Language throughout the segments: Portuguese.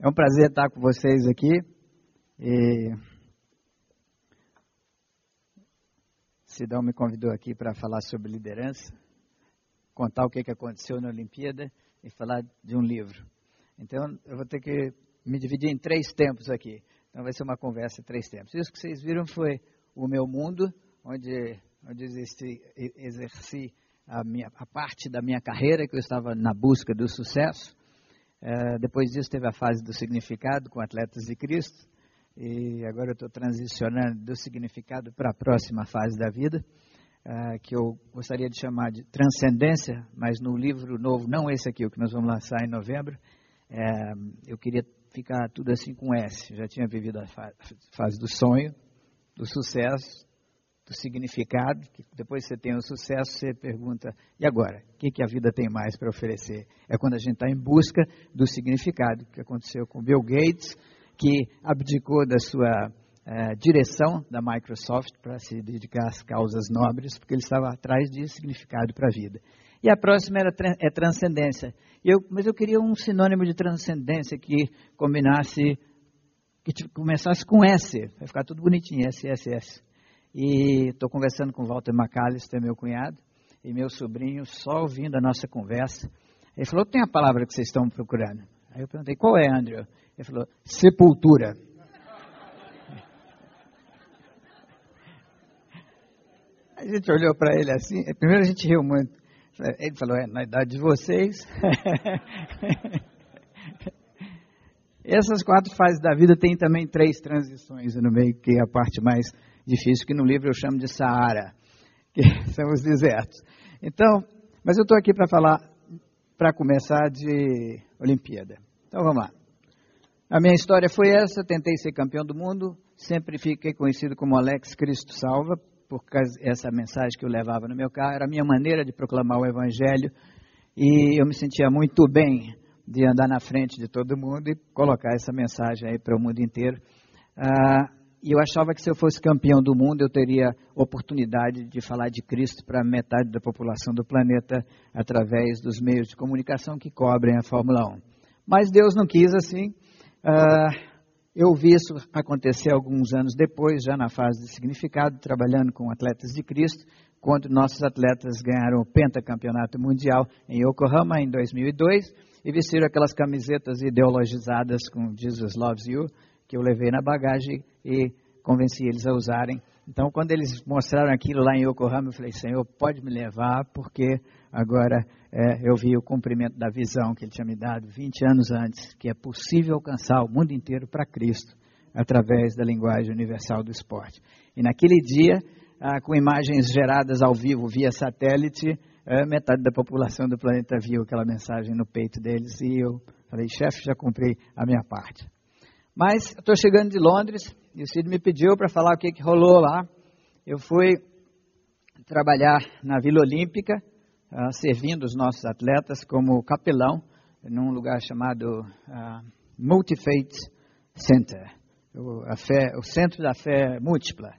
É um prazer estar com vocês aqui. E... Sidão me convidou aqui para falar sobre liderança, contar o que, aconteceu na Olimpíada e falar de um livro. Então, eu vou ter que me dividir em três tempos aqui. Então, vai ser uma conversa em três tempos. Isso que vocês viram foi o meu mundo, onde, onde exerci, exerci a, minha, a parte da minha carreira, que eu estava na busca do sucesso. É, depois disso teve a fase do significado com Atletas de Cristo. E agora eu estou transicionando do significado para a próxima fase da vida, é, que eu gostaria de chamar de transcendência, mas no livro novo, não esse aqui, o que nós vamos lançar em novembro, é, eu queria ficar tudo assim com S. Já tinha vivido a fase do sonho, do sucesso, do significado, que depois você tem o sucesso, você pergunta, e agora? O que, que a vida tem mais para oferecer? É quando a gente está em busca do significado, que aconteceu com Bill Gates, que abdicou da sua eh, direção da Microsoft para se dedicar às causas nobres, porque ele estava atrás de significado para a vida. E a próxima era, é transcendência. Eu, mas eu queria um sinônimo de transcendência que combinasse, que começasse com S, vai ficar tudo bonitinho, S, S, S. E estou conversando com Walter McAllister, meu cunhado, e meu sobrinho, só ouvindo a nossa conversa. Ele falou: tem a palavra que vocês estão procurando. Aí eu perguntei: qual é, Andrew? Ele falou: sepultura. A gente olhou para ele assim, primeiro a gente riu muito. Ele falou: é, na idade de vocês. Essas quatro fases da vida tem também três transições no meio, que é a parte mais difícil que no livro eu chamo de Saara, que são os desertos. Então, mas eu estou aqui para falar, para começar de Olimpíada. Então vamos lá. A minha história foi essa, tentei ser campeão do mundo, sempre fiquei conhecido como Alex Cristo Salva, por causa essa mensagem que eu levava no meu carro, era a minha maneira de proclamar o evangelho, e eu me sentia muito bem de andar na frente de todo mundo e colocar essa mensagem aí para o mundo inteiro. Ah, e eu achava que se eu fosse campeão do mundo, eu teria oportunidade de falar de Cristo para metade da população do planeta através dos meios de comunicação que cobrem a Fórmula 1. Mas Deus não quis assim. Uh, eu vi isso acontecer alguns anos depois, já na fase de significado, trabalhando com atletas de Cristo, quando nossos atletas ganharam o pentacampeonato mundial em Yokohama em 2002 e vestiram aquelas camisetas ideologizadas com Jesus Loves You, que eu levei na bagagem e convenci eles a usarem. Então, quando eles mostraram aquilo lá em Yokohama, eu falei, Senhor, pode me levar, porque agora é, eu vi o cumprimento da visão que Ele tinha me dado 20 anos antes, que é possível alcançar o mundo inteiro para Cristo, através da linguagem universal do esporte. E naquele dia, ah, com imagens geradas ao vivo via satélite, é, metade da população do planeta viu aquela mensagem no peito deles e eu falei, chefe, já cumpri a minha parte. Mas estou chegando de Londres e o Cid me pediu para falar o que, que rolou lá. Eu fui trabalhar na Vila Olímpica, uh, servindo os nossos atletas como capelão, num lugar chamado uh, Multifaith Center, o, fé, o Centro da Fé Múltipla.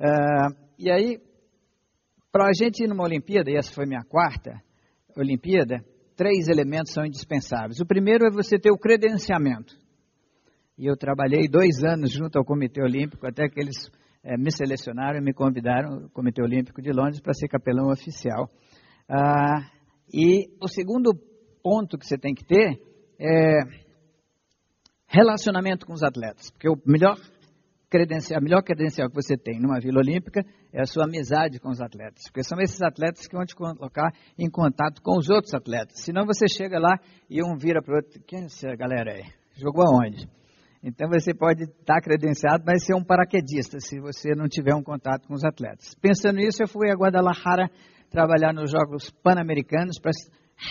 Uh, e aí, para a gente ir numa Olimpíada, e essa foi minha quarta Olimpíada, três elementos são indispensáveis. O primeiro é você ter o credenciamento. E eu trabalhei dois anos junto ao Comitê Olímpico, até que eles é, me selecionaram e me convidaram, o Comitê Olímpico de Londres, para ser capelão oficial. Ah, e o segundo ponto que você tem que ter é relacionamento com os atletas, porque o melhor credencial, a melhor credencial que você tem numa Vila Olímpica é a sua amizade com os atletas, porque são esses atletas que vão te colocar em contato com os outros atletas. Senão você chega lá e um vira para o outro, quem é essa galera aí? Jogou aonde? Então você pode estar credenciado, mas ser um paraquedista se você não tiver um contato com os atletas. Pensando nisso, eu fui a Guadalajara trabalhar nos Jogos Pan-Americanos para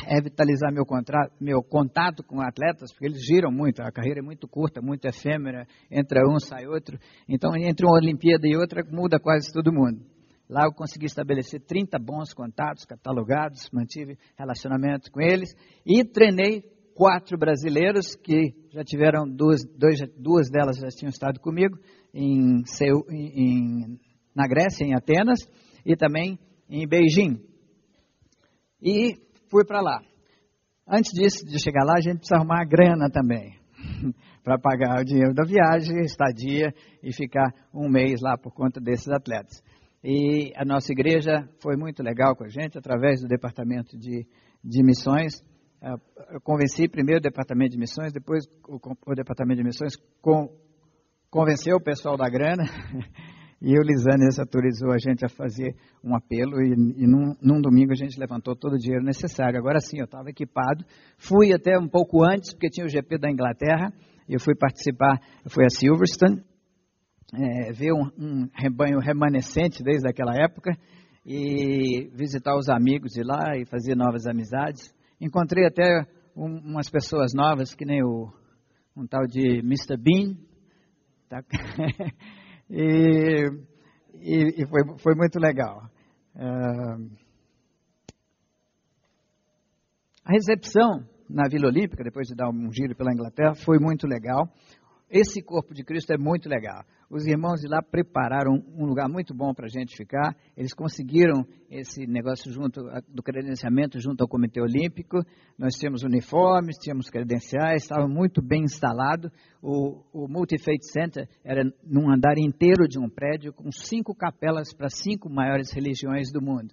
revitalizar meu, meu contato com atletas, porque eles giram muito, a carreira é muito curta, muito efêmera, entra um, sai outro. Então, entre uma Olimpíada e outra, muda quase todo mundo. Lá eu consegui estabelecer 30 bons contatos catalogados, mantive relacionamento com eles e treinei quatro brasileiros que já tiveram duas, dois, duas delas já tinham estado comigo em, Seu, em, na Grécia, em Atenas, e também em Beijing. E fui para lá. Antes disso, de chegar lá, a gente precisa arrumar a grana também. para pagar o dinheiro da viagem, estadia e ficar um mês lá por conta desses atletas. E a nossa igreja foi muito legal com a gente, através do departamento de, de missões. Ah, eu convenci primeiro o departamento de missões, depois o, o departamento de missões com, convenceu o pessoal da grana. E o Lisanes autorizou a gente a fazer um apelo e, e num, num, domingo a gente levantou todo o dinheiro necessário. Agora sim, eu estava equipado. Fui até um pouco antes, porque tinha o GP da Inglaterra. E eu fui participar, eu fui a Silverstone, é, ver um, um rebanho remanescente desde aquela época e visitar os amigos de lá e fazer novas amizades. Encontrei até um, umas pessoas novas, que nem o, um tal de Mr. Bean. Tá? E, e, e foi, foi, muito legal. Uh, a recepção na Vila Olímpica, depois de dar um giro pela Inglaterra, foi muito legal. Esse corpo de Cristo é muito legal. Os irmãos de lá prepararam um lugar muito bom para a gente ficar. Eles conseguiram esse negócio junto do credenciamento junto ao Comitê Olímpico. Nós tínhamos uniformes, tínhamos credenciais, estava muito bem instalado. O, o Multi-Faith Center era num andar inteiro de um prédio com cinco capelas para cinco maiores religiões do mundo.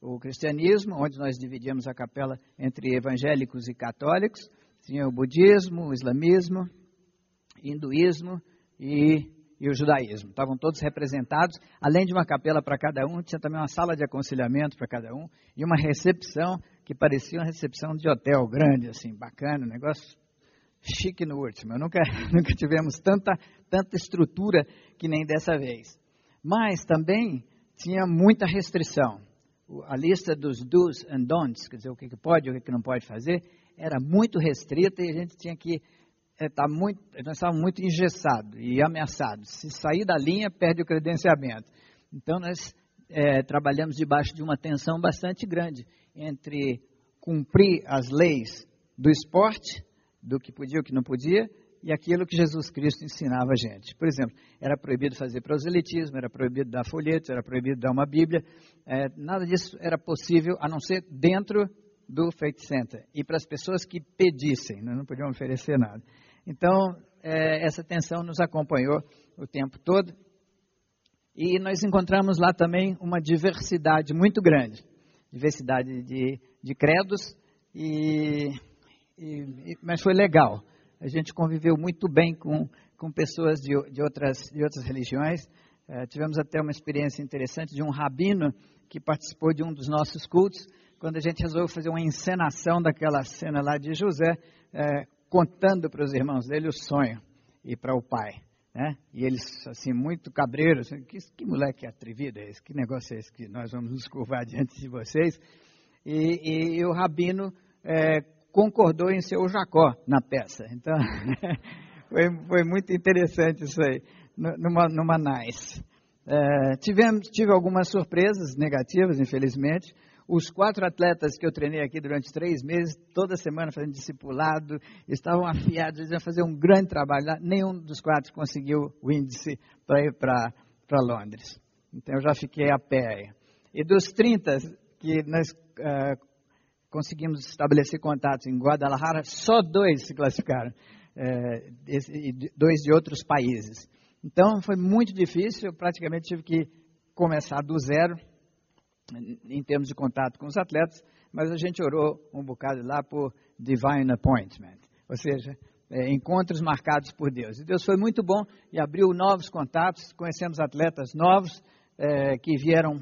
O cristianismo, onde nós dividíamos a capela entre evangélicos e católicos, tinha o budismo, o islamismo, hinduísmo e, e o judaísmo. Estavam todos representados, além de uma capela para cada um, tinha também uma sala de aconselhamento para cada um e uma recepção que parecia uma recepção de hotel grande, assim, bacana, um negócio chique no último. Eu nunca, nunca tivemos tanta, tanta estrutura que nem dessa vez. Mas também tinha muita restrição. A lista dos do's and don'ts, quer dizer, o que, pode e o que não pode fazer, era muito restrita e a gente tinha que é, tá muito, nós estávamos muito engessados e ameaçados. Se sair da linha, perde o credenciamento. Então, nós é, trabalhamos debaixo de uma tensão bastante grande entre cumprir as leis do esporte, do que podia e o que não podia, e aquilo que Jesus Cristo ensinava a gente. Por exemplo, era proibido fazer proselitismo, era proibido dar folhetos, era proibido dar uma Bíblia. É, nada disso era possível, a não ser dentro do Faith Center. E para as pessoas que pedissem, nós não podíamos oferecer nada. Então, é, essa tensão nos acompanhou o tempo todo. E nós encontramos lá também uma diversidade muito grande diversidade de, de credos, e, e, mas foi legal. A gente conviveu muito bem com, com pessoas de, de, outras, de outras religiões. É, tivemos até uma experiência interessante de um rabino que participou de um dos nossos cultos, quando a gente resolveu fazer uma encenação daquela cena lá de José, é, contando para os irmãos dele o sonho e para o pai. Né? E eles, assim, muito cabreiros, assim, que, que moleque atrevido é esse? Que negócio é esse que nós vamos nos curvar diante de vocês? E, e, e o rabino é, concordou em ser o Jacó na peça. Então, foi, foi muito interessante isso aí, numa, numa nice. É, tivemos, tive algumas surpresas negativas, infelizmente. Os quatro atletas que eu treinei aqui durante três meses, toda semana fazendo discipulado, estavam afiados, eles iam fazer um grande trabalho lá. Nenhum dos quatro conseguiu o índice para ir para Londres. Então eu já fiquei a pé. E dos 30 que nós uh, conseguimos estabelecer contatos em Guadalajara, só dois se classificaram, uh, esse, dois de outros países. Então foi muito difícil, eu praticamente tive que começar do zero em termos de contato com os atletas, mas a gente orou um bocado lá por divine appointment, ou seja, é, encontros marcados por Deus. E Deus foi muito bom e abriu novos contatos, conhecemos atletas novos é, que vieram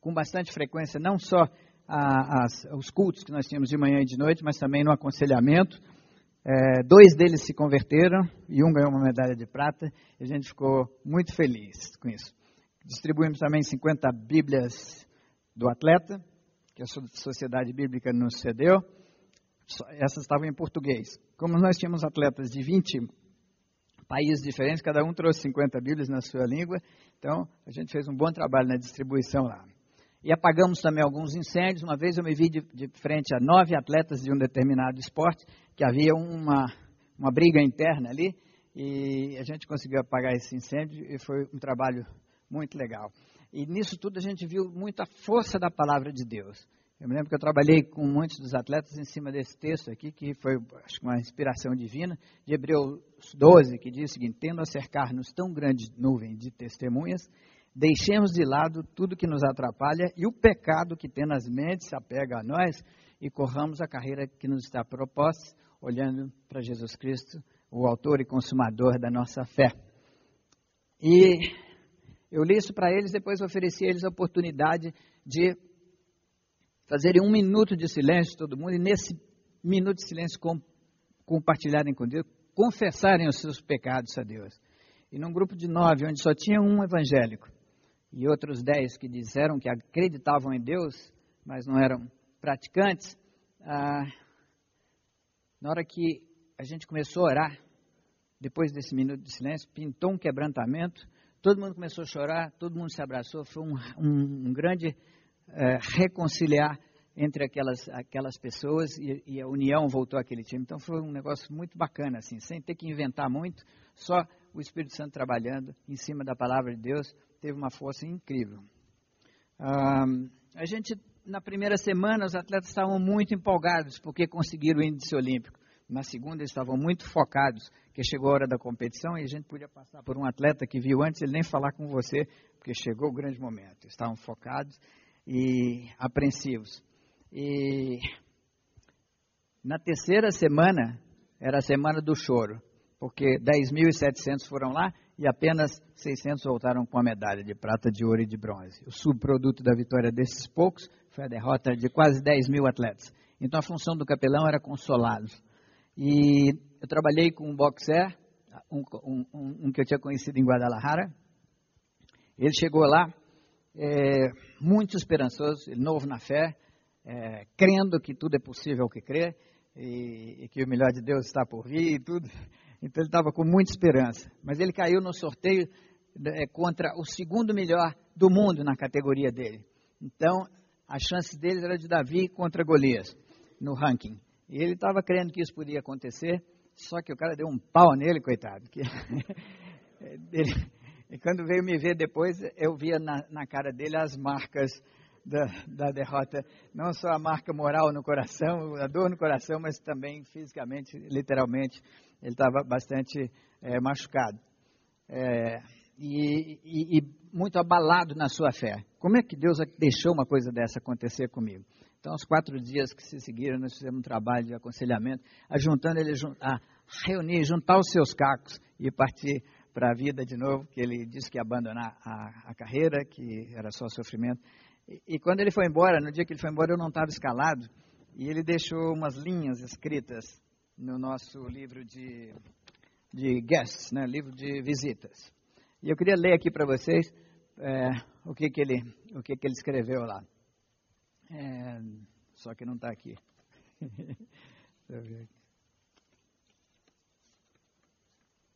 com bastante frequência, não só a, as, os cultos que nós tínhamos de manhã e de noite, mas também no aconselhamento. É, dois deles se converteram e um ganhou uma medalha de prata e a gente ficou muito feliz com isso. Distribuímos também 50 Bíblias do atleta, que a Sociedade Bíblica nos cedeu. Essas estavam em português. Como nós tínhamos atletas de 20 países diferentes, cada um trouxe 50 Bíblias na sua língua, então a gente fez um bom trabalho na distribuição lá. E apagamos também alguns incêndios. Uma vez eu me vi de, de frente a nove atletas de um determinado esporte, que havia uma, uma briga interna ali, e a gente conseguiu apagar esse incêndio e foi um trabalho muito legal. E nisso tudo a gente viu muita força da palavra de Deus. Eu me lembro que eu trabalhei com muitos dos atletas em cima desse texto aqui, que foi acho, uma inspiração divina, de Hebreus 12, que diz o seguinte: Tendo a cercar-nos tão grande nuvem de testemunhas, deixemos de lado tudo que nos atrapalha e o pecado que tenazmente se apega a nós e corramos a carreira que nos está proposta, olhando para Jesus Cristo, o autor e consumador da nossa fé. E eu li isso para eles, depois ofereci a eles a oportunidade de fazerem um minuto de silêncio, todo mundo, e nesse minuto de silêncio com, compartilharem com Deus, confessarem os seus pecados a Deus. E num grupo de nove, onde só tinha um evangélico, e outros dez que disseram que acreditavam em Deus, mas não eram praticantes, ah, na hora que a gente começou a orar, depois desse minuto de silêncio, pintou um quebrantamento, todo mundo começou a chorar, todo mundo se abraçou, foi um, um, um grande é, reconciliar entre aquelas, aquelas pessoas e, e, a união voltou àquele time. Então foi um negócio muito bacana, assim, sem ter que inventar muito, só o Espírito Santo trabalhando em cima da palavra de Deus, teve uma força incrível. Ah, a gente, na primeira semana, os atletas estavam muito empolgados porque conseguiram o índice olímpico. Na segunda, eles estavam muito focados, que chegou a hora da competição e a gente podia passar por um atleta que viu antes ele nem falar com você, porque chegou o grande momento. Estavam focados e apreensivos. E na terceira semana, era a semana do choro, porque 10.700 foram lá e apenas 600 voltaram com a medalha de prata, de ouro e de bronze. O subproduto da vitória desses poucos foi a derrota de quase 10 mil atletas. Então a função do capelão era consolá-los. E eu trabalhei com um boxer, um, um, um, que eu tinha conhecido em Guadalajara. Ele chegou lá é, muito esperançoso, novo na fé, é, crendo que tudo é possível que crê e, e, que o melhor de Deus está por vir e tudo. Então ele estava com muita esperança. Mas ele caiu no sorteio é, contra o segundo melhor do mundo na categoria dele. Então a chance dele era de Davi contra Golias no ranking. E ele estava crendo que isso podia acontecer, só que o cara deu um pau nele, coitado. Que ele, e quando veio me ver depois, eu via na, na cara dele as marcas da, da, derrota, não só a marca moral no coração, a dor no coração, mas também fisicamente, literalmente, ele estava bastante é, machucado. É, e, e, e, muito abalado na sua fé. Como é que Deus deixou uma coisa dessa acontecer comigo? Então, os quatro dias que se seguiram, nós fizemos um trabalho de aconselhamento, ajuntando ele a reunir, juntar os seus cacos e partir para a vida de novo, que ele disse que ia abandonar a, a carreira, que era só sofrimento. E, e, quando ele foi embora, no dia que ele foi embora, eu não estava escalado, e ele deixou umas linhas escritas no nosso livro de, de guests, né, livro de visitas. E eu queria ler aqui para vocês é, o, que, que, ele, o que, que ele escreveu lá. É, só que não está aqui.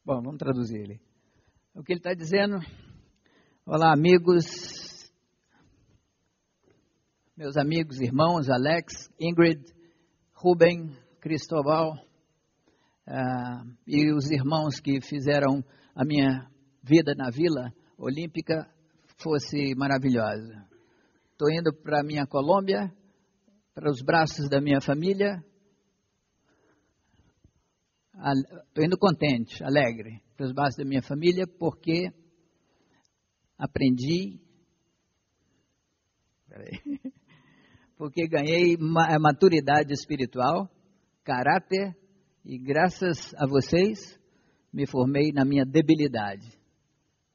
Bom, vamos traduzir ele. O que ele está dizendo? Olá, amigos, meus amigos, irmãos, Alex, Ingrid, Ruben, Cristóbal uh, e os irmãos que fizeram a minha vida na Vila Olímpica fosse maravilhosa. Estou indo para a minha Colômbia, para os braços da minha família. Estou indo contente, alegre para os braços da minha família, porque aprendi, porque ganhei maturidade espiritual, caráter, e graças a vocês me formei na minha debilidade.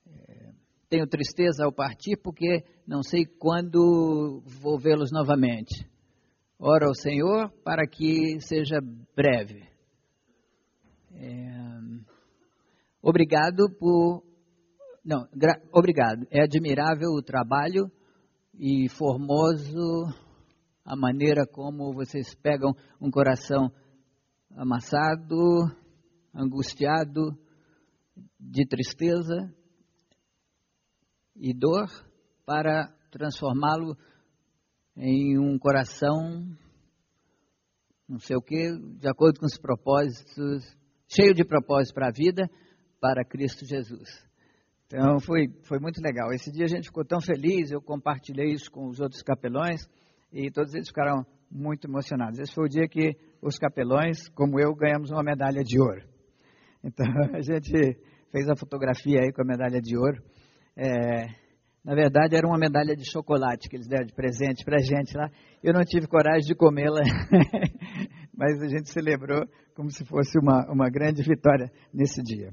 É, tenho tristeza ao partir porque não sei quando vou vê-los novamente. Ora ao Senhor para que seja breve. É, Obrigado por. Não, gra... obrigado. É admirável o trabalho e formoso a maneira como vocês pegam um coração amassado, angustiado, de tristeza e dor, para transformá-lo em um coração, não sei o que, de acordo com os propósitos, cheio de propósitos para a vida para Cristo Jesus. Então foi, foi muito legal. Esse dia a gente ficou tão feliz, eu compartilhei isso com os outros capelões e todos eles ficaram muito emocionados. Esse foi o dia que os capelões, como eu, ganhamos uma medalha de ouro. Então a gente fez a fotografia aí com a medalha de ouro. É, na verdade, era uma medalha de chocolate que eles deram de presente para a gente lá. Eu não tive coragem de comê-la, mas a gente celebrou como se fosse uma, uma grande vitória nesse dia.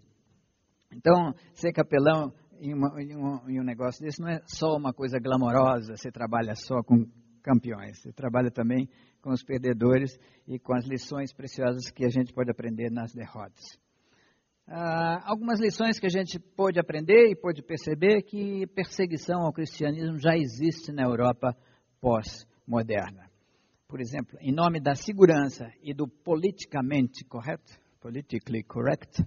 Então, ser capelão em, uma, em, um, em um negócio desse não é só uma coisa glamourosa, você trabalha só com campeões, você trabalha também com os perdedores e com as lições preciosas que a gente pode aprender nas derrotas. Ah, algumas lições que a gente pôde aprender e pôde perceber que perseguição ao cristianismo já existe na Europa pós-moderna. Por exemplo, em nome da segurança e do politicamente correto, politically correct,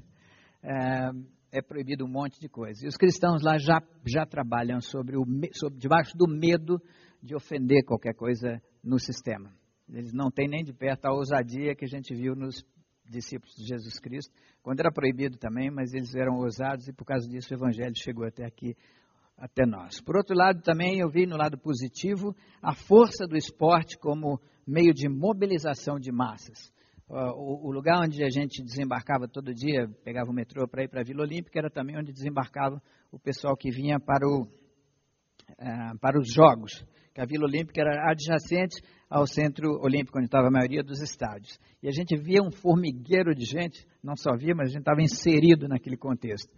é, é proibido um monte de coisa. E os cristãos lá já, já trabalham sobre o, sobre, debaixo do medo de ofender qualquer coisa no sistema. Eles não têm nem de perto a ousadia que a gente viu nos discípulos de Jesus Cristo, quando era proibido também, mas eles eram ousados e por causa disso o evangelho chegou até aqui, até nós. Por outro lado, também eu vi no lado positivo a força do esporte como meio de mobilização de massas. O, lugar onde a gente desembarcava todo dia, pegava o metrô para ir para a Vila Olímpica, era também onde desembarcava o pessoal que vinha para, o, eh, para os Jogos que a Vila Olímpica era adjacente ao Centro Olímpico, onde estava a maioria dos estádios. E a gente via um formigueiro de gente, não só via, mas a gente estava inserido naquele contexto.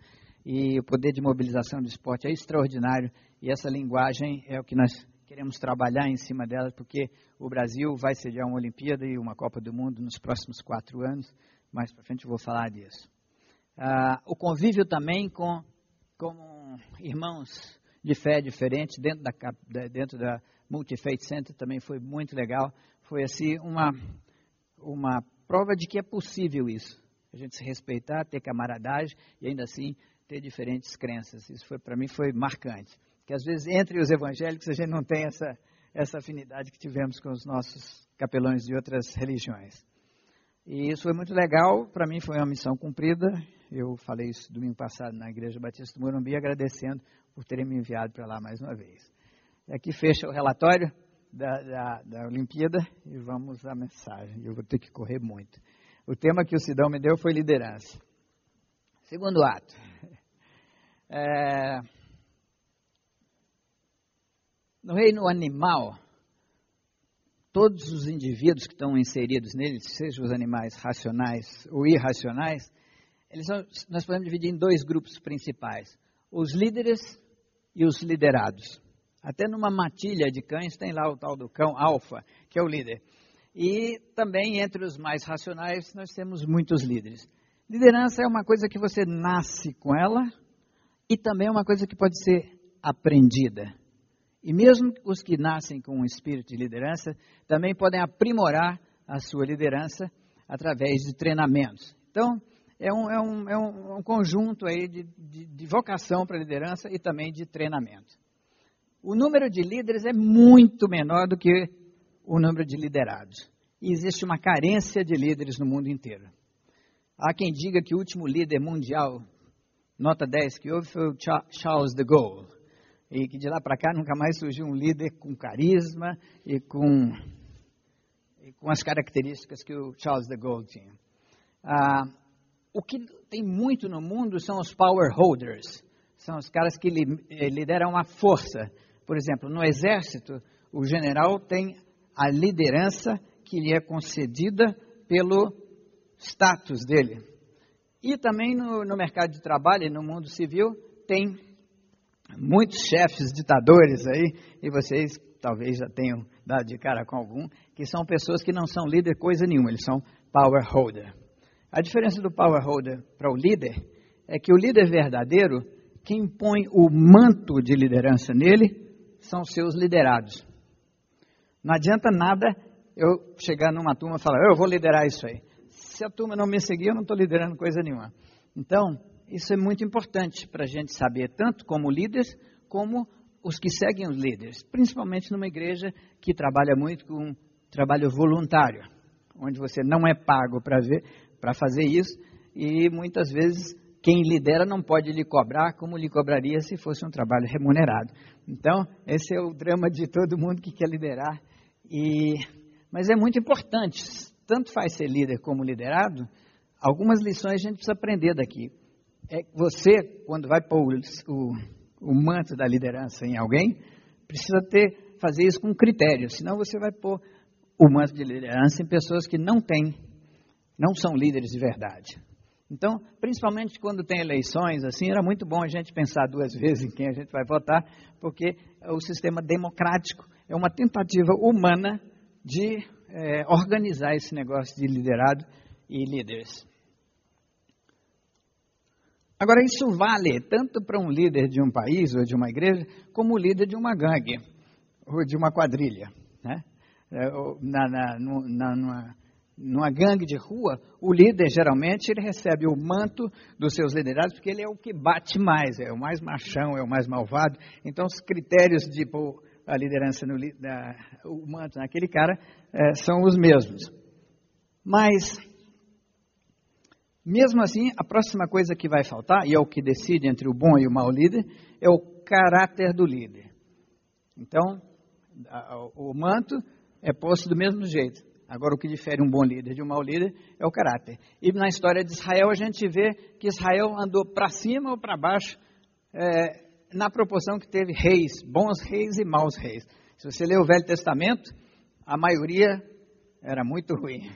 E o poder de mobilização do esporte é extraordinário, e essa linguagem é o que nós queremos trabalhar em cima dela, porque o Brasil vai sediar uma Olimpíada e uma Copa do Mundo nos próximos quatro anos. Mais para frente eu vou falar disso. Ah, o convívio também com, com irmãos de fé diferente dentro da, dentro da Multi-Faith Center também foi muito legal. Foi assim uma, uma prova de que é possível isso. A gente se respeitar, ter camaradagem e ainda assim ter diferentes crenças. Isso foi para mim foi marcante. Que às vezes entre os evangélicos a gente não tem essa essa afinidade que tivemos com os nossos capelões de outras religiões. E isso foi muito legal, para mim foi uma missão cumprida. Eu falei isso domingo passado na Igreja Batista do Morumbi, agradecendo por terem me enviado para lá mais uma vez. E aqui fecha o relatório da, da, da Olimpíada e vamos à mensagem. Eu vou ter que correr muito. O tema que o Sidão me deu foi liderança. Segundo ato. É, no reino animal, todos os indivíduos que estão inseridos nele, sejam os animais racionais ou irracionais, eles são, nós podemos dividir em dois grupos principais: os líderes e os liderados. Até numa matilha de cães tem lá o tal do cão alfa, que é o líder. E também entre os mais racionais nós temos muitos líderes. Liderança é uma coisa que você nasce com ela e também é uma coisa que pode ser aprendida. E mesmo os que nascem com um espírito de liderança também podem aprimorar a sua liderança através de treinamentos. Então, é um, é um, é um, conjunto aí de, de, de vocação para liderança e também de treinamento. O número de líderes é muito menor do que o número de liderados. E existe uma carência de líderes no mundo inteiro. Há quem diga que o último líder mundial, nota 10 que houve, foi o Charles de Gaulle. E que de lá para cá nunca mais surgiu um líder com carisma e com, e com as características que o Charles de Gaulle tinha. Ah, o que tem muito no mundo são os power holders, são os caras que eh, lideram a força. Por exemplo, no exército, o general tem a liderança que lhe é concedida pelo status dele. E também no, no mercado de trabalho e no mundo civil, tem muitos chefes ditadores aí, e vocês talvez já tenham dado de cara com algum, que são pessoas que não são líder coisa nenhuma, eles são power holder. A diferença do power holder para o líder é que o líder verdadeiro, quem põe o manto de liderança nele, são seus liderados. Não adianta nada eu chegar numa turma e falar, eu vou liderar isso aí. Se a turma não me seguir, eu não estou liderando coisa nenhuma. Então, isso é muito importante para a gente saber, tanto como líderes, como os que seguem os líderes, principalmente numa igreja que trabalha muito com trabalho voluntário, onde você não é pago para ver, para fazer isso e muitas vezes quem lidera não pode lhe cobrar como lhe cobraria se fosse um trabalho remunerado. Então, esse é o drama de todo mundo que quer liderar E, mas é muito importante, tanto faz ser líder como liderado, algumas lições a gente precisa aprender daqui. É, você, quando vai pôr o, o manto da liderança em alguém, precisa ter, fazer isso com critério, senão você vai pôr o manto de liderança em pessoas que não têm, não são líderes de verdade. Então, principalmente quando tem eleições, assim, era muito bom a gente pensar duas vezes em quem a gente vai votar, porque o sistema democrático é uma tentativa humana de é, organizar esse negócio de liderado e líderes. Agora, isso vale tanto para um líder de um país ou de uma igreja, como o líder de uma gangue ou de uma quadrilha. Né? É, na, na, na, numa, numa gangue de rua, o líder geralmente ele recebe o manto dos seus liderados porque ele é o que bate mais, é o mais machão, é o mais malvado. Então, os critérios de pôr a liderança, no, da, o manto naquele cara, é, são os mesmos. Mas mesmo assim, a próxima coisa que vai faltar, e é o que decide entre o bom e o mau líder, é o caráter do líder. Então, o manto é posto do mesmo jeito. Agora, o que difere um bom líder de um mau líder é o caráter. E na história de Israel, a gente vê que Israel andou para cima ou para baixo, é, na proporção que teve reis, bons reis e maus reis. Se você ler o Velho Testamento, a maioria era muito ruim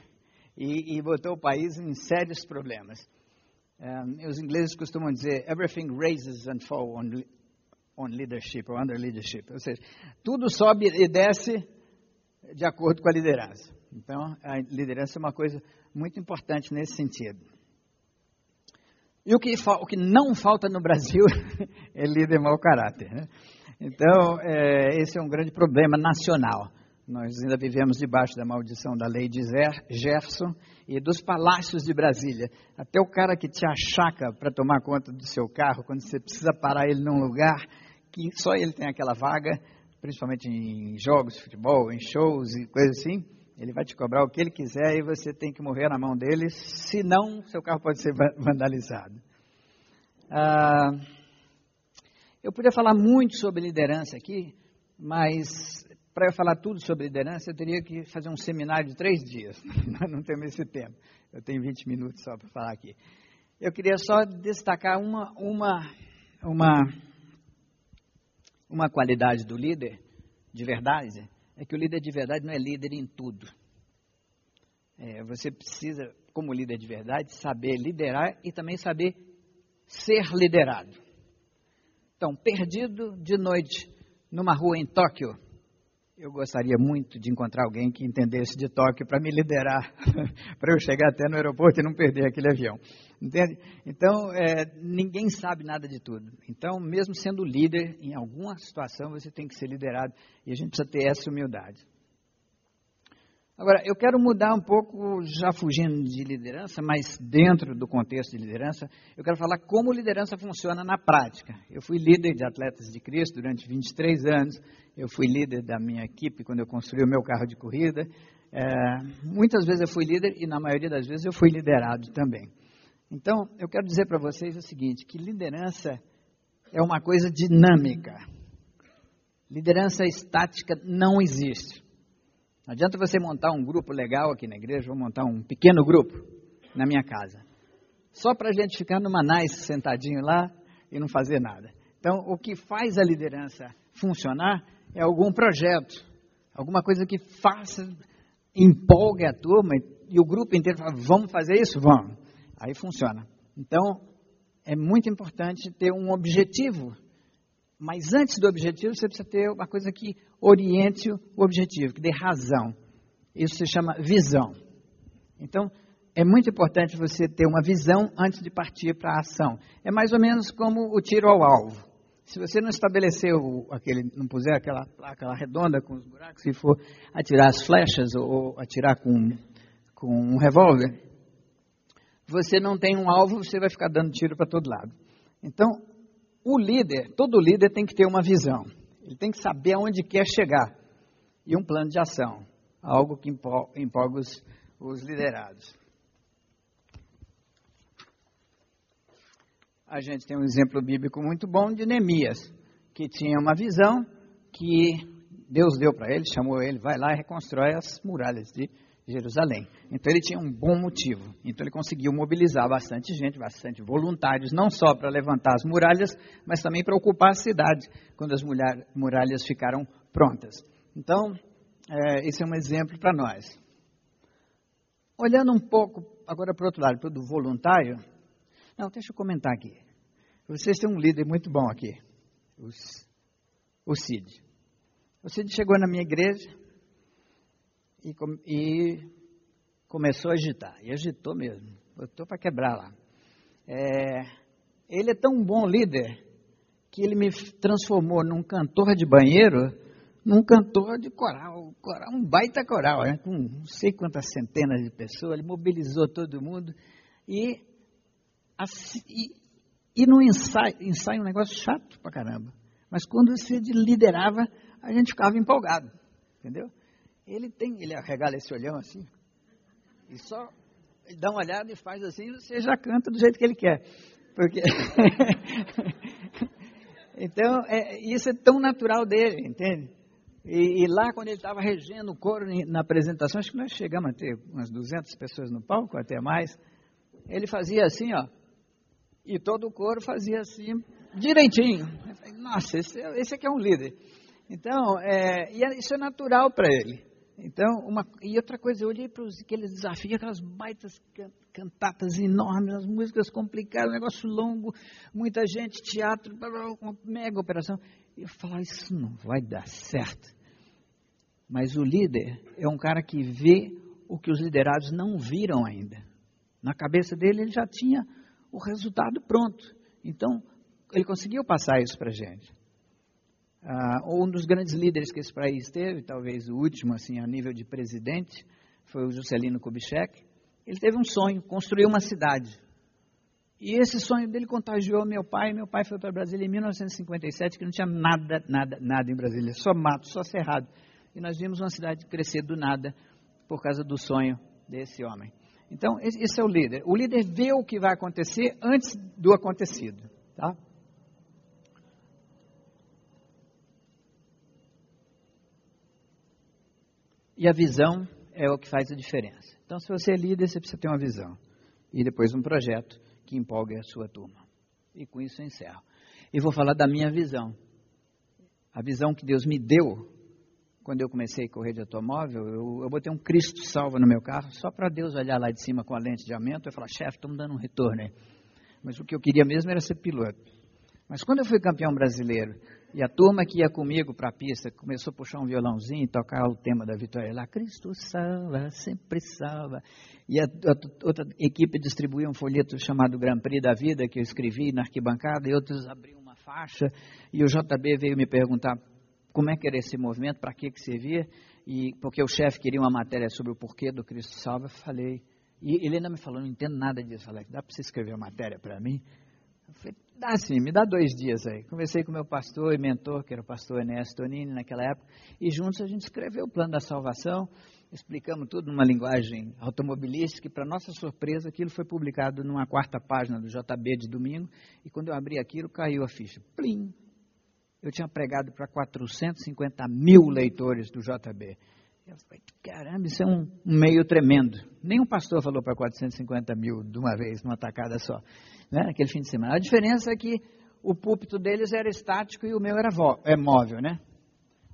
e, e botou o país em sérios problemas. Um, os ingleses costumam dizer everything raises and falls on, on leadership or under leadership, ou seja, tudo sobe e desce de acordo com a liderança. Então, a liderança é uma coisa muito importante nesse sentido. E o que, o que não falta no Brasil é líder mau caráter. Né? Então, é, esse é um grande problema nacional. Nós ainda vivemos debaixo da maldição da lei de Jefferson e dos palácios de Brasília. Até o cara que te achaca para tomar conta do seu carro, quando você precisa parar ele num lugar que só ele tem aquela vaga, principalmente em jogos de futebol, em shows e coisas assim, ele vai te cobrar o que ele quiser e você tem que morrer na mão dele, senão seu carro pode ser vandalizado. Ah, eu podia falar muito sobre liderança aqui, mas para eu falar tudo sobre liderança, eu teria que fazer um seminário de três dias. não temos esse tempo. Eu tenho 20 minutos só para falar aqui. Eu queria só destacar uma, uma, uma, uma qualidade do líder de verdade, é que o líder de verdade não é líder em tudo. É, você precisa, como líder de verdade, saber liderar e também saber ser liderado. Então, perdido de noite numa rua em Tóquio, eu gostaria muito de encontrar alguém que entendesse de Tóquio para me liderar, para eu chegar até no aeroporto e não perder aquele avião. Entende? Então, é, ninguém sabe nada de tudo. Então, mesmo sendo líder, em alguma situação você tem que ser liderado e a gente precisa ter essa humildade. Agora, eu quero mudar um pouco, já fugindo de liderança, mas dentro do contexto de liderança, eu quero falar como liderança funciona na prática. Eu fui líder de Atletas de Cristo durante 23 anos, eu fui líder da minha equipe quando eu construí o meu carro de corrida. É, muitas vezes eu fui líder e na maioria das vezes eu fui liderado também. Então, eu quero dizer para vocês o seguinte, que liderança é uma coisa dinâmica. Liderança estática não existe. Não adianta você montar um grupo legal aqui na igreja, vou montar um pequeno grupo na minha casa. Só para a gente ficar numa nice sentadinho lá e não fazer nada. Então, o que faz a liderança funcionar é algum projeto, alguma coisa que faça, empolgue a turma e o grupo inteiro fala, vamos fazer isso? Vamos. Aí funciona. Então, é muito importante ter um objetivo mas antes do objetivo, você precisa ter uma coisa que oriente o objetivo, que dê razão. Isso se chama visão. Então, é muito importante você ter uma visão antes de partir para a ação. É mais ou menos como o tiro ao alvo. Se você não estabeleceu aquele, não puser aquela placa redonda com os buracos e for atirar as flechas ou, ou atirar com, com um revólver, você não tem um alvo, você vai ficar dando tiro para todo lado. Então, o líder, todo líder tem que ter uma visão. Ele tem que saber aonde quer chegar e um plano de ação, algo que empolga os, os liderados. A gente tem um exemplo bíblico muito bom de Neemias, que tinha uma visão que Deus deu para ele, chamou ele, vai lá e reconstrói as muralhas de Jerusalém. Então ele tinha um bom motivo. Então ele conseguiu mobilizar bastante gente, bastante voluntários, não só para levantar as muralhas, mas também para ocupar a cidade quando as muralhas ficaram prontas. Então, é, esse é um exemplo para nós. Olhando um pouco agora para o outro lado, para o do voluntário. Não, deixa eu comentar aqui. Vocês têm um líder muito bom aqui, o Cid. O Cid chegou na minha igreja, e, e começou a agitar. E agitou mesmo. Botou para quebrar lá. É, ele é tão bom líder que ele me transformou num cantor de banheiro num cantor de coral, coral um baita coral, né, com não sei quantas centenas de pessoas, ele mobilizou todo mundo e, assim, e, e no ensaio, ensaio é um negócio chato pra caramba, mas quando você liderava, a gente ficava empolgado, entendeu? Ele tem, ele arregala esse olhão assim, e só dá uma olhada e faz assim, você já canta do jeito que ele quer. Porque então, é, isso é tão natural dele, entende? E, e lá, quando ele estava regendo o coro na apresentação, acho que nós chegamos a ter umas 200 pessoas no palco, até mais. Ele fazia assim, ó, e todo o coro fazia assim, direitinho. Nossa, esse, esse aqui é um líder. Então, é, e é, isso é natural para ele. Então, uma, e outra coisa, eu olhei para aqueles desafios, aquelas baitas cantatas enormes, as músicas complicadas, um negócio longo, muita gente, teatro, uma mega operação. E eu falei, isso não vai dar certo. Mas o líder é um cara que vê o que os liderados não viram ainda. Na cabeça dele, ele já tinha o resultado pronto. Então, ele conseguiu passar isso para a gente. Uh, um dos grandes líderes que esse país teve, talvez o último, assim, a nível de presidente, foi o Juscelino Kubitschek. Ele teve um sonho, construir uma cidade. E esse sonho dele contagiou meu pai. Meu pai foi para Brasília em 1957, que não tinha nada, nada, nada em Brasília, só mato, só cerrado. E nós vimos uma cidade crescer do nada por causa do sonho desse homem. Então, esse é o líder. O líder vê o que vai acontecer antes do acontecido, tá? E a visão é o que faz a diferença. Então, se você é líder, você precisa ter uma visão. E depois um projeto que empolgue a sua turma. E com isso eu encerro. E vou falar da minha visão. A visão que Deus me deu quando eu comecei a correr de automóvel, eu, eu botei um Cristo salva no meu carro, só para Deus olhar lá de cima com a lente de aumento e falar, chefe, estamos dando um retorno aí. Mas o que eu queria mesmo era ser piloto. Mas quando eu fui campeão brasileiro e a turma que ia comigo para a pista começou a puxar um violãozinho e tocar o tema da vitória lá, Cristo salva, sempre salva. E a, a, outra equipe distribuía um folheto chamado Grand Prix da Vida, que eu escrevi na arquibancada, e outros abriam uma faixa. E o JB veio me perguntar como é que era esse movimento, para que, que servia, e porque o chefe queria uma matéria sobre o porquê do Cristo salva, falei. E ele ainda me falou, não entendo nada disso. Falei, dá para você escrever uma matéria para mim? Eu falei, dá sim, me dá dois dias aí. Conversei com meu pastor e mentor, que era o pastor Enéas Tonini naquela época, e juntos a gente escreveu o plano da salvação, explicamos tudo numa linguagem automobilística, e para nossa surpresa aquilo foi publicado numa quarta página do JB de domingo, e quando eu abri aquilo caiu a ficha. Plim! Eu tinha pregado para 450 mil leitores do JB. Eu falei, caramba, isso é um meio tremendo. Nenhum pastor falou para 450 mil de uma vez, numa tacada só, né, naquele fim de semana. A diferença é que o púlpito deles era estático e o meu era é móvel, né?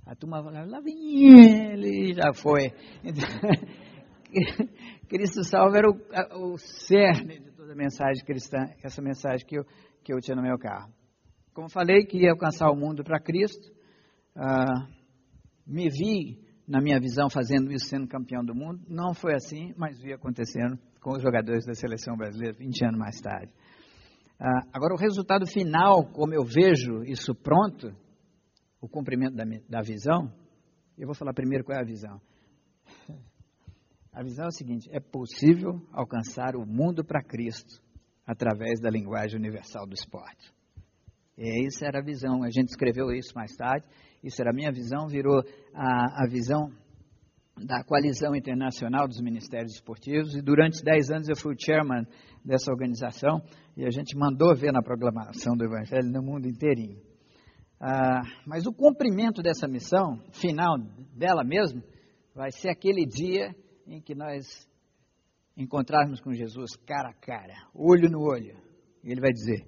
A turma falava, lá vem ele, já foi. Cristo salvo era o, o cerne de toda a mensagem cristã, essa mensagem que eu, que eu tinha no meu carro. Como falei, queria alcançar o mundo para Cristo. Uh, me vi na minha visão, fazendo isso, sendo campeão do mundo. Não foi assim, mas vi acontecendo com os jogadores da seleção brasileira 20 anos mais tarde. Ah, agora, o resultado final, como eu vejo isso pronto, o cumprimento da, da visão, eu vou falar primeiro qual é a visão. A visão é o seguinte: é possível alcançar o mundo para Cristo através da linguagem universal do esporte. E essa era a visão. A gente escreveu isso mais tarde isso era a minha visão, virou a, a visão da coalizão internacional dos ministérios esportivos e durante 10 anos eu fui o chairman dessa organização e a gente mandou ver na programação do Evangelho no mundo inteirinho. Ah, mas o cumprimento dessa missão, final dela mesmo, vai ser aquele dia em que nós encontrarmos com Jesus cara a cara, olho no olho. E ele vai dizer: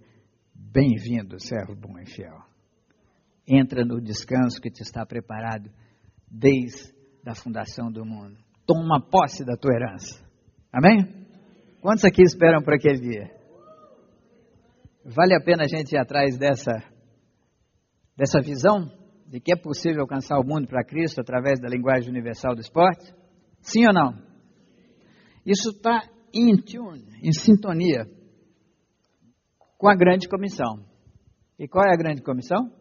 Bem-vindo, servo bom e fiel. Entra no descanso que te está preparado desde a fundação do mundo. Toma posse da tua herança. Amém? Quantos aqui esperam para aquele dia? Vale a pena a gente ir atrás dessa, dessa visão de que é possível alcançar o mundo para Cristo através da linguagem universal do esporte? Sim ou não? Isso está em tune, em sintonia com a grande comissão. E qual é a grande comissão?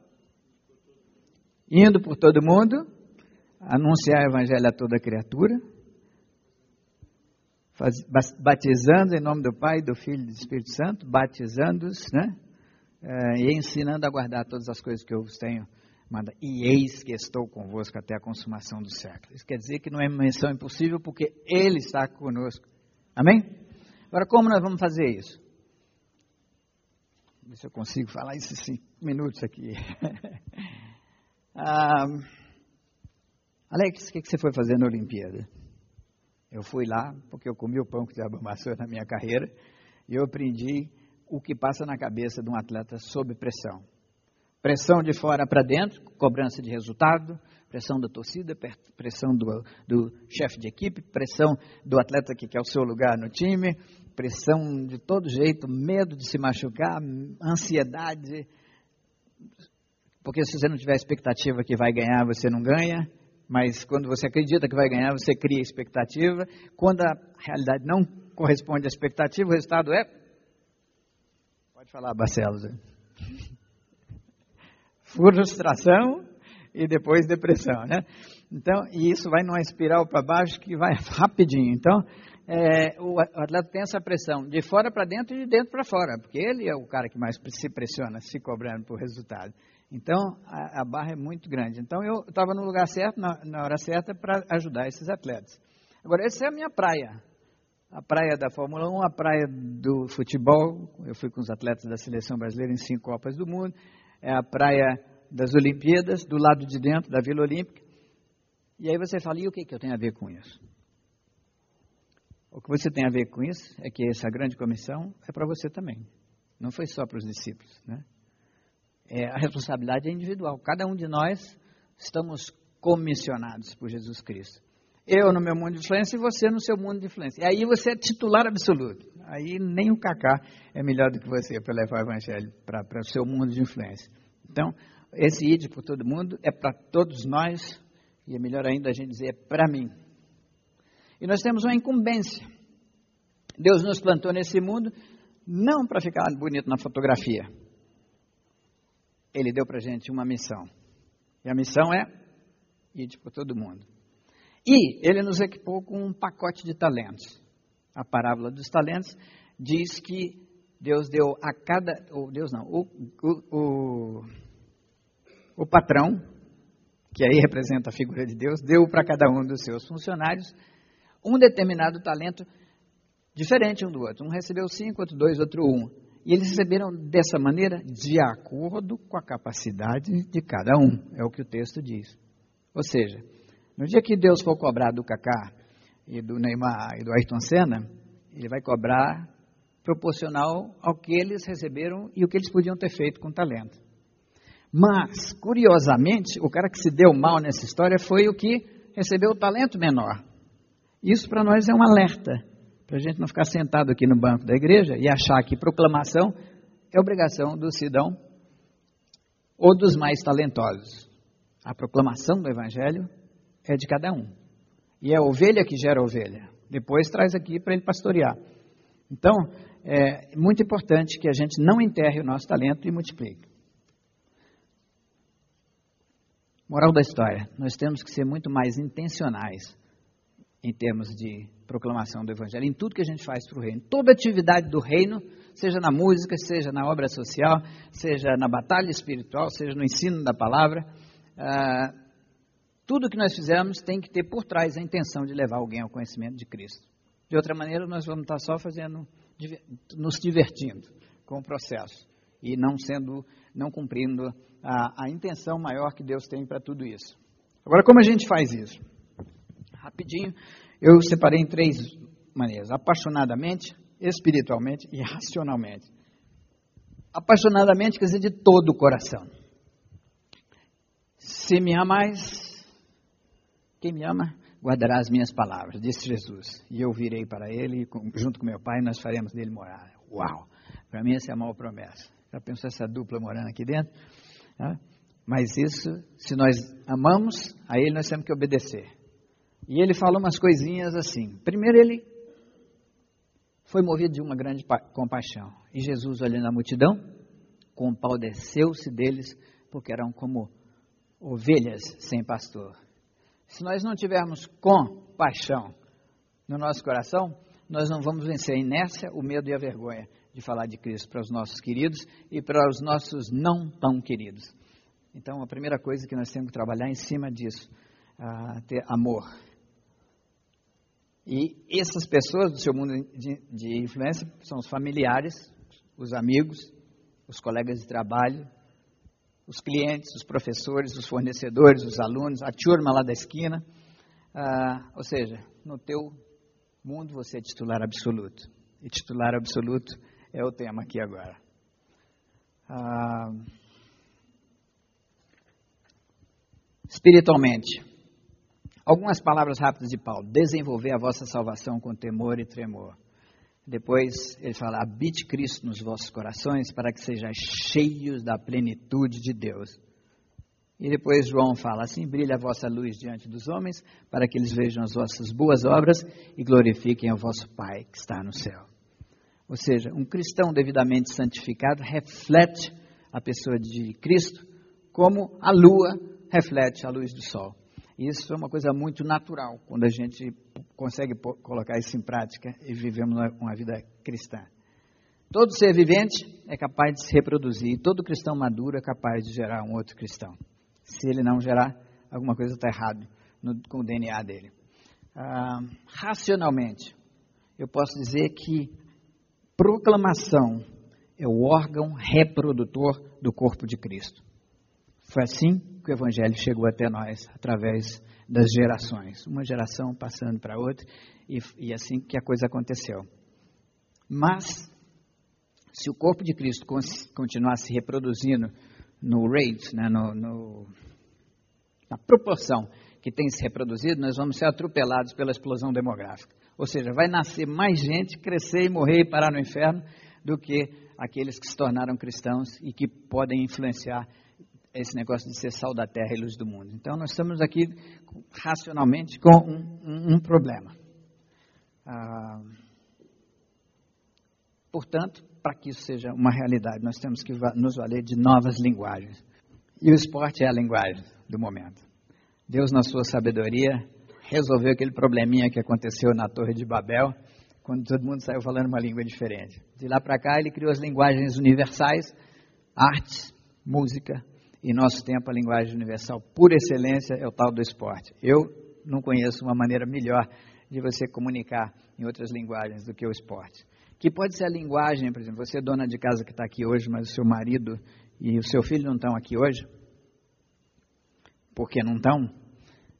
Indo por todo mundo, anunciar o evangelho a toda criatura, batizando em nome do Pai, do Filho e do Espírito Santo, batizando-os, né? É, e ensinando a guardar todas as coisas que eu vos tenho mandado. E eis que estou convosco até a consumação do século. Isso quer dizer que não é missão impossível, porque Ele está conosco. Amém? Agora, como nós vamos fazer isso? Ver se eu consigo falar isso em cinco minutos aqui. ah, Alex, o que você foi fazer na Olimpíada? Eu fui lá porque eu comi o pão que diabo amassou na minha carreira e eu aprendi o que passa na cabeça de um atleta sob pressão. Pressão de fora para dentro, cobrança de resultado, pressão da torcida, pressão do, do chefe de equipe, pressão do atleta que quer o seu lugar no time, pressão de todo jeito, medo de se machucar, ansiedade. Porque se você não tiver expectativa que vai ganhar, você não ganha mas quando você acredita que vai ganhar, você cria expectativa. Quando a realidade não corresponde à expectativa, o resultado é. Pode falar, Barcelos. Frustração e depois depressão, né? Então, e isso vai numa espiral para baixo que vai rapidinho. Então, é, o atleta tem essa pressão de fora para dentro e de dentro para fora, porque ele é o cara que mais se pressiona, se cobrando por resultado. Então, a, a barra é muito grande. Então, eu estava no lugar certo, na, na hora certa, para ajudar esses atletas. Agora, essa é a minha praia. A praia da Fórmula 1, a praia do futebol. Eu fui com os atletas da seleção brasileira em cinco Copas do Mundo. É a praia das Olimpíadas, do lado de dentro da Vila Olímpica. E aí você fala, e o que, que eu tenho a ver com isso? O que você tem a ver com isso é que essa grande comissão é para você também. Não foi só para os discípulos, né? é, a responsabilidade é individual. Cada um de nós estamos comissionados por Jesus Cristo. Eu no meu mundo de influência e você no seu mundo de influência. E aí você é titular absoluto. Aí nem o Cacá é melhor do que você para levar o evangelho para o seu mundo de influência. Então, esse id por todo mundo é para todos nós, e é melhor ainda a gente dizer é para mim. E nós temos uma incumbência. Deus nos plantou nesse mundo não para ficar bonito na fotografia, ele deu para a gente uma missão. E a missão é ir por todo mundo. E ele nos equipou com um pacote de talentos. A parábola dos talentos diz que Deus deu a cada. Ou Deus não, o, o, o, o patrão, que aí representa a figura de Deus, deu para cada um dos seus funcionários um determinado talento diferente um do outro. Um recebeu cinco, outro dois, outro um. E eles receberam dessa maneira de acordo com a capacidade de cada um, é o que o texto diz. Ou seja, no dia que Deus for cobrar do Kaká e do Neymar e do Ayrton Senna, ele vai cobrar proporcional ao que eles receberam e o que eles podiam ter feito com talento. Mas, curiosamente, o cara que se deu mal nessa história foi o que recebeu o talento menor. Isso para nós é um alerta para a gente não ficar sentado aqui no banco da igreja e achar que proclamação é obrigação do cidadão ou dos mais talentosos. A proclamação do evangelho é de cada um. E é a ovelha que gera a ovelha. Depois traz aqui para ele pastorear. Então, é muito importante que a gente não enterre o nosso talento e multiplique. Moral da história: nós temos que ser muito mais intencionais em termos de proclamação do Evangelho, em tudo que a gente faz para o reino. Toda atividade do reino, seja na música, seja na obra social, seja na batalha espiritual, seja no ensino da palavra, ah, tudo que nós fizermos tem que ter por trás a intenção de levar alguém ao conhecimento de Cristo. De outra maneira, nós vamos estar só fazendo, nos divertindo com o processo e não sendo, não cumprindo a, a intenção maior que Deus tem para tudo isso. Agora, como a gente faz isso? Rapidinho, eu separei em três maneiras: apaixonadamente, espiritualmente e racionalmente. Apaixonadamente quer dizer de todo o coração. Se me amais, quem me ama guardará as minhas palavras, disse Jesus. E eu virei para ele, junto com meu pai, nós faremos dele morar. Uau! Para mim, essa é a maior promessa. Já pensou essa dupla morando aqui dentro? Mas isso, se nós amamos, a ele nós temos que obedecer. E ele falou umas coisinhas assim. Primeiro, ele foi movido de uma grande compaixão. E Jesus, olhando a multidão, compadeceu-se deles, porque eram como ovelhas sem pastor. Se nós não tivermos compaixão no nosso coração, nós não vamos vencer a inércia, o medo e a vergonha de falar de Cristo para os nossos queridos e para os nossos não tão queridos. Então, a primeira coisa que nós temos que trabalhar em cima disso, uh, ter amor. E essas pessoas do seu mundo de, de influência são os familiares, os amigos, os colegas de trabalho, os clientes, os professores, os fornecedores, os alunos, a turma lá da esquina. Ah, ou seja, no teu mundo você é titular absoluto. E titular absoluto é o tema aqui agora. Ah, espiritualmente, Algumas palavras rápidas de Paulo. Desenvolver a vossa salvação com temor e tremor. Depois ele fala: habite Cristo nos vossos corações para que sejais cheios da plenitude de Deus. E depois João fala: assim brilha a vossa luz diante dos homens, para que eles vejam as vossas boas obras e glorifiquem o vosso Pai que está no céu. Ou seja, um cristão devidamente santificado reflete a pessoa de Cristo como a lua reflete a luz do sol. Isso é uma coisa muito natural quando a gente consegue colocar isso em prática e vivemos uma vida cristã. Todo ser vivente é capaz de se reproduzir, e todo cristão maduro é capaz de gerar um outro cristão. Se ele não gerar, alguma coisa está errada com o DNA dele. Ah, racionalmente, eu posso dizer que proclamação é o órgão reprodutor do corpo de Cristo. Foi assim que o Evangelho chegou até nós, através das gerações. Uma geração passando para outra, e, e assim que a coisa aconteceu. Mas, se o corpo de Cristo continuar se reproduzindo no rate, né, no, no, na proporção que tem se reproduzido, nós vamos ser atropelados pela explosão demográfica. Ou seja, vai nascer mais gente, crescer e morrer e parar no inferno do que aqueles que se tornaram cristãos e que podem influenciar esse negócio de ser sal da terra e luz do mundo. Então, nós estamos aqui racionalmente com um, um, um problema. Ah, portanto, para que isso seja uma realidade, nós temos que nos valer de novas linguagens. E o esporte é a linguagem do momento. Deus, na sua sabedoria, resolveu aquele probleminha que aconteceu na Torre de Babel, quando todo mundo saiu falando uma língua diferente. De lá para cá, ele criou as linguagens universais, artes, música, em nosso tempo, a linguagem universal por excelência é o tal do esporte. Eu não conheço uma maneira melhor de você comunicar em outras linguagens do que o esporte. Que pode ser a linguagem, por exemplo, você é dona de casa que está aqui hoje, mas o seu marido e o seu filho não estão aqui hoje, porque não estão,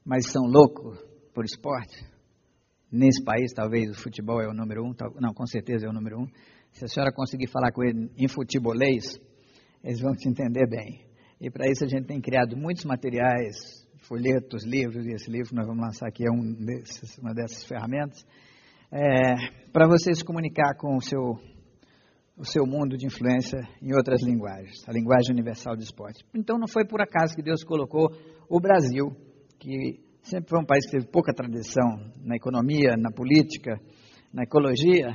mas são loucos por esporte. Nesse país, talvez o futebol é o número um, não, com certeza é o número um. Se a senhora conseguir falar com ele em futebolês, eles vão te entender bem. E para isso a gente tem criado muitos materiais, folhetos, livros, e esse livro nós vamos lançar aqui é um desses, uma dessas ferramentas, é, para você se comunicar com o seu, o seu mundo de influência em outras linguagens, a linguagem universal do esporte. Então não foi por acaso que Deus colocou o Brasil, que sempre foi um país que teve pouca tradição na economia, na política, na ecologia,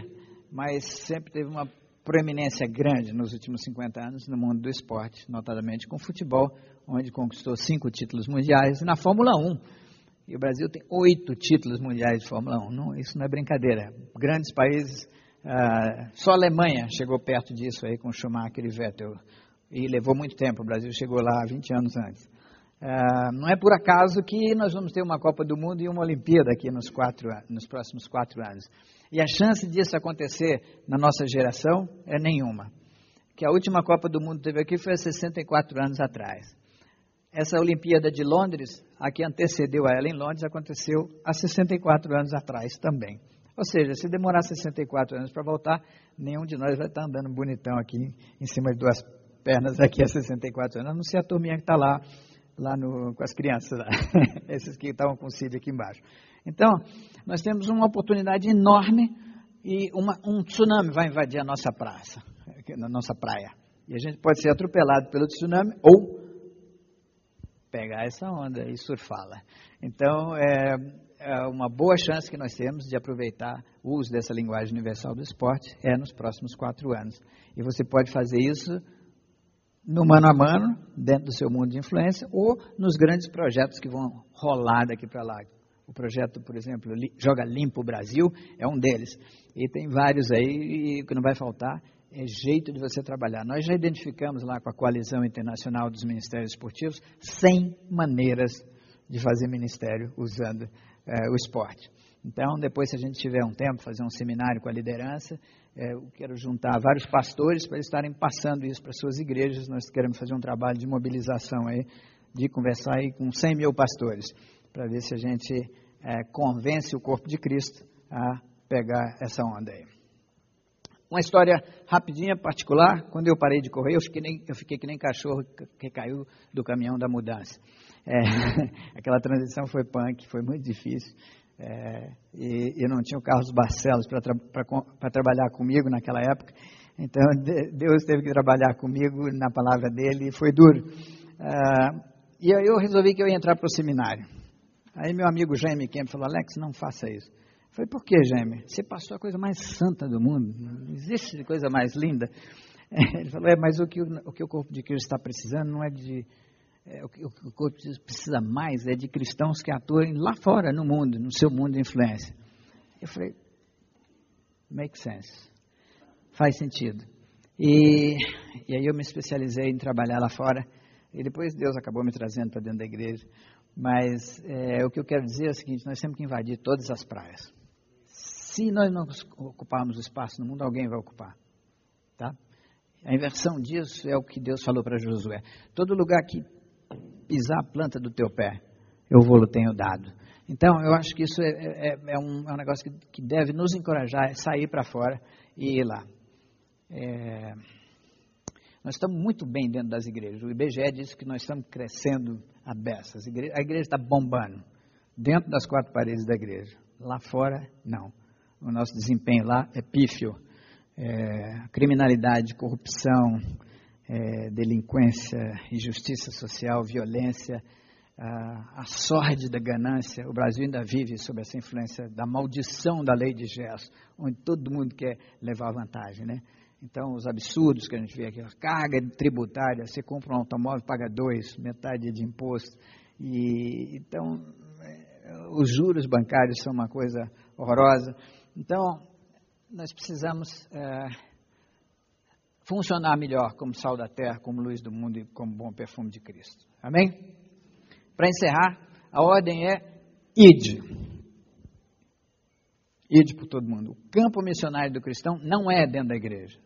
mas sempre teve uma proeminência grande nos últimos 50 anos no mundo do esporte, notadamente com o futebol, onde conquistou cinco títulos mundiais, e na Fórmula 1. E o Brasil tem oito títulos mundiais de Fórmula 1. Não, isso não é brincadeira. Grandes países, ah, só a Alemanha chegou perto disso aí com Schumacher e Vettel. E levou muito tempo, o Brasil chegou lá 20 anos antes. Ah, não é por acaso que nós vamos ter uma Copa do Mundo e uma Olimpíada aqui nos, quatro, nos próximos quatro anos. E a chance disso acontecer na nossa geração é nenhuma. que a última Copa do Mundo teve aqui foi há 64 anos atrás. Essa Olimpíada de Londres, a que antecedeu a ela em Londres, aconteceu há 64 anos atrás também. Ou seja, se demorar 64 anos para voltar, nenhum de nós vai estar andando bonitão aqui em cima de duas pernas aqui há 64 anos, a não ser a turminha que está lá, lá no, com as crianças, lá. esses que estavam com o CID aqui embaixo. Então, nós temos uma oportunidade enorme e uma, um tsunami vai invadir a nossa praça, na nossa praia. E a gente pode ser atropelado pelo tsunami ou pegar essa onda e surfá-la. Então, é, é uma boa chance que nós temos de aproveitar o uso dessa linguagem universal do esporte é nos próximos quatro anos. E você pode fazer isso no mano a mano, dentro do seu mundo de influência, ou nos grandes projetos que vão rolar daqui para lá. O projeto, por exemplo, Joga Limpo Brasil é um deles. E tem vários aí, e o que não vai faltar é jeito de você trabalhar. Nós já identificamos lá com a Coalizão Internacional dos Ministérios Esportivos 100 maneiras de fazer ministério usando é, o esporte. Então, depois, se a gente tiver um tempo, fazer um seminário com a liderança, é, eu quero juntar vários pastores para eles estarem passando isso para suas igrejas. Nós queremos fazer um trabalho de mobilização aí, de conversar aí com 100 mil pastores, para ver se a gente é, convence o corpo de Cristo a pegar essa onda aí. Uma história rapidinha, particular. Quando eu parei de correr, eu fiquei, nem, eu fiquei que nem cachorro que caiu do caminhão da mudança. É, aquela transição foi punk, foi muito difícil. É, e eu não tinha o Carlos Barcelos para tra trabalhar comigo naquela época. Então, Deus teve que trabalhar comigo na palavra dele e foi duro. Uh, e aí eu resolvi que eu ia entrar para o seminário. Aí meu amigo Jaime Kemp falou, Alex, não faça isso. Eu falei, por que, Jaime? Você passou a coisa mais santa do mundo. Não existe coisa mais linda. Ele falou, é, mas o que o, que o corpo de Cristo está precisando não é de é, o que o corpo precisa mais é de cristãos que atuem lá fora no mundo, no seu mundo de influência. Eu falei, make sense, faz sentido. E, e aí eu me especializei em trabalhar lá fora, e depois Deus acabou me trazendo para dentro da igreja. Mas é, o que eu quero dizer é o seguinte: nós temos que invadir todas as praias. Se nós não ocuparmos o espaço no mundo, alguém vai ocupar. Tá? A inversão disso é o que Deus falou para Josué. Todo lugar que pisar a planta do teu pé, eu vou-lo tenho dado. Então, eu acho que isso é, é, é, um, é um, negócio que, que, deve nos encorajar a sair para fora e ir lá. É, nós estamos muito bem dentro das igrejas. O IBGE disse que nós estamos crescendo a beças. A igreja está bombando dentro das quatro paredes da igreja. Lá fora, não. O nosso desempenho lá é pífio. É, criminalidade, corrupção, é, delinquência, injustiça social, violência, a, a sorte da ganância. O Brasil ainda vive sob essa influência da maldição da lei de Gerson, onde todo mundo quer levar vantagem, né? Então, os absurdos que a gente vê aqui, a carga tributária, você compra um automóvel, paga dois, metade de imposto. E, então, é, os juros bancários são uma coisa horrorosa. Então, nós precisamos é, funcionar melhor como sal da terra, como luz do mundo e como bom perfume de Cristo. Amém? Para encerrar, a ordem é ide. Ide por todo mundo. O campo missionário do cristão não é dentro da igreja.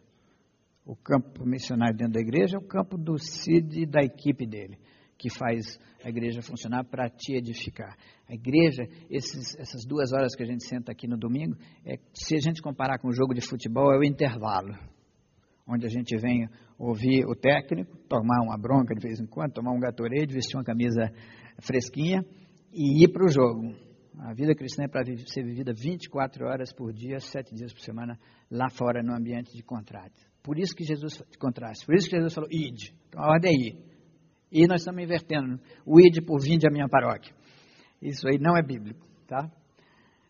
O campo missionário dentro da igreja é o campo do CID e da equipe dele, que faz a igreja funcionar para te edificar. A igreja, esses, essas duas horas que a gente senta aqui no domingo, é, se a gente comparar com o jogo de futebol, é o intervalo onde a gente vem ouvir o técnico, tomar uma bronca de vez em quando, tomar um gatorade, vestir uma camisa fresquinha e ir para o jogo. A vida cristã é para ser vivida 24 horas por dia, 7 dias por semana, lá fora, no ambiente de contrato. Por isso que Jesus, contraste, por isso que Jesus falou, ide. Então a ordem é ir. E nós estamos invertendo o ide por vinde à minha paróquia. Isso aí não é bíblico, tá?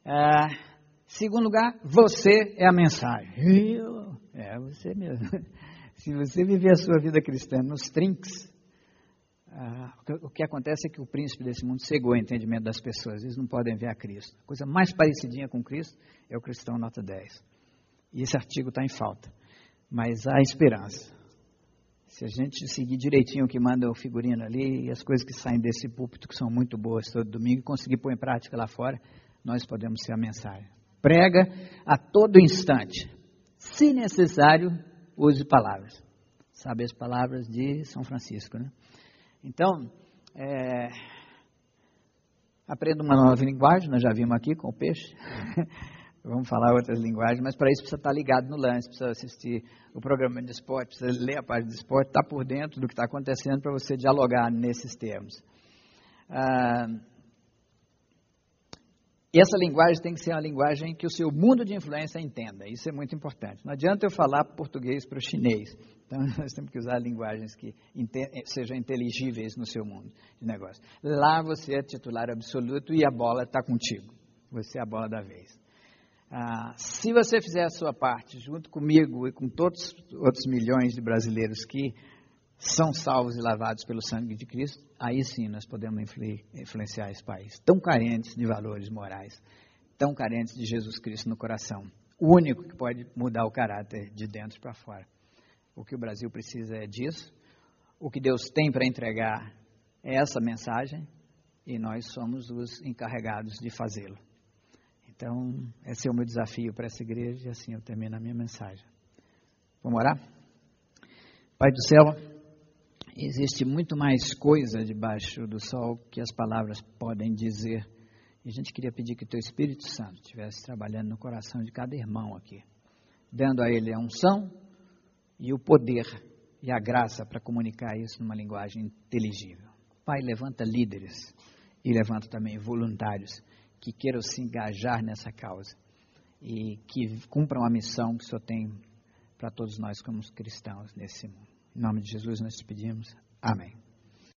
É, segundo lugar, você é a mensagem. Eu, é você mesmo. Se você viver a sua vida cristã nos trinques, ah, o que acontece é que o príncipe desse mundo cegou o entendimento das pessoas. Eles não podem ver a Cristo. A coisa mais parecidinha com Cristo é o cristão nota 10. E esse artigo está em falta. Mas há esperança. Se a gente seguir direitinho o que manda o figurino ali e as coisas que saem desse púlpito, que são muito boas todo domingo, e conseguir pôr em prática lá fora, nós podemos ser a mensagem. Prega a todo instante. Se necessário, use palavras. Sabe as palavras de São Francisco, né? Então, é, aprenda uma nova linguagem, nós já vimos aqui com o peixe. Vamos falar outras linguagens, mas para isso precisa estar ligado no lance, precisa assistir o programa de esporte, precisa ler a página de esporte, estar por dentro do que está acontecendo para você dialogar nesses termos. Ah, e essa linguagem tem que ser uma linguagem que o seu mundo de influência entenda. Isso é muito importante. Não adianta eu falar português para o chinês. Então, nós temos que usar linguagens que sejam inteligíveis no seu mundo de negócio. Lá você é titular absoluto e a bola está contigo. Você é a bola da vez. Ah, se você fizer a sua parte, junto comigo e com todos os outros milhões de brasileiros que são salvos e lavados pelo sangue de Cristo, aí sim nós podemos influenciar esse país, tão carentes de valores morais, tão carentes de Jesus Cristo no coração. O único que pode mudar o caráter de dentro para fora. O que o Brasil precisa é disso. O que Deus tem para entregar é essa mensagem e nós somos os encarregados de fazê-lo. Então, esse é o meu desafio para essa igreja e assim eu termino a minha mensagem. Vamos orar? Pai do céu, existe muito mais coisa debaixo do sol que as palavras podem dizer. E a gente queria pedir que o teu Espírito Santo estivesse trabalhando no coração de cada irmão aqui, dando a ele a unção e o poder e a graça para comunicar isso numa linguagem inteligível. Pai, levanta líderes e levanta também voluntários que queiram se engajar nessa causa e que cumpram a missão que o Senhor tem para todos nós como cristãos nesse mundo. Em nome de Jesus nós te pedimos. Amém.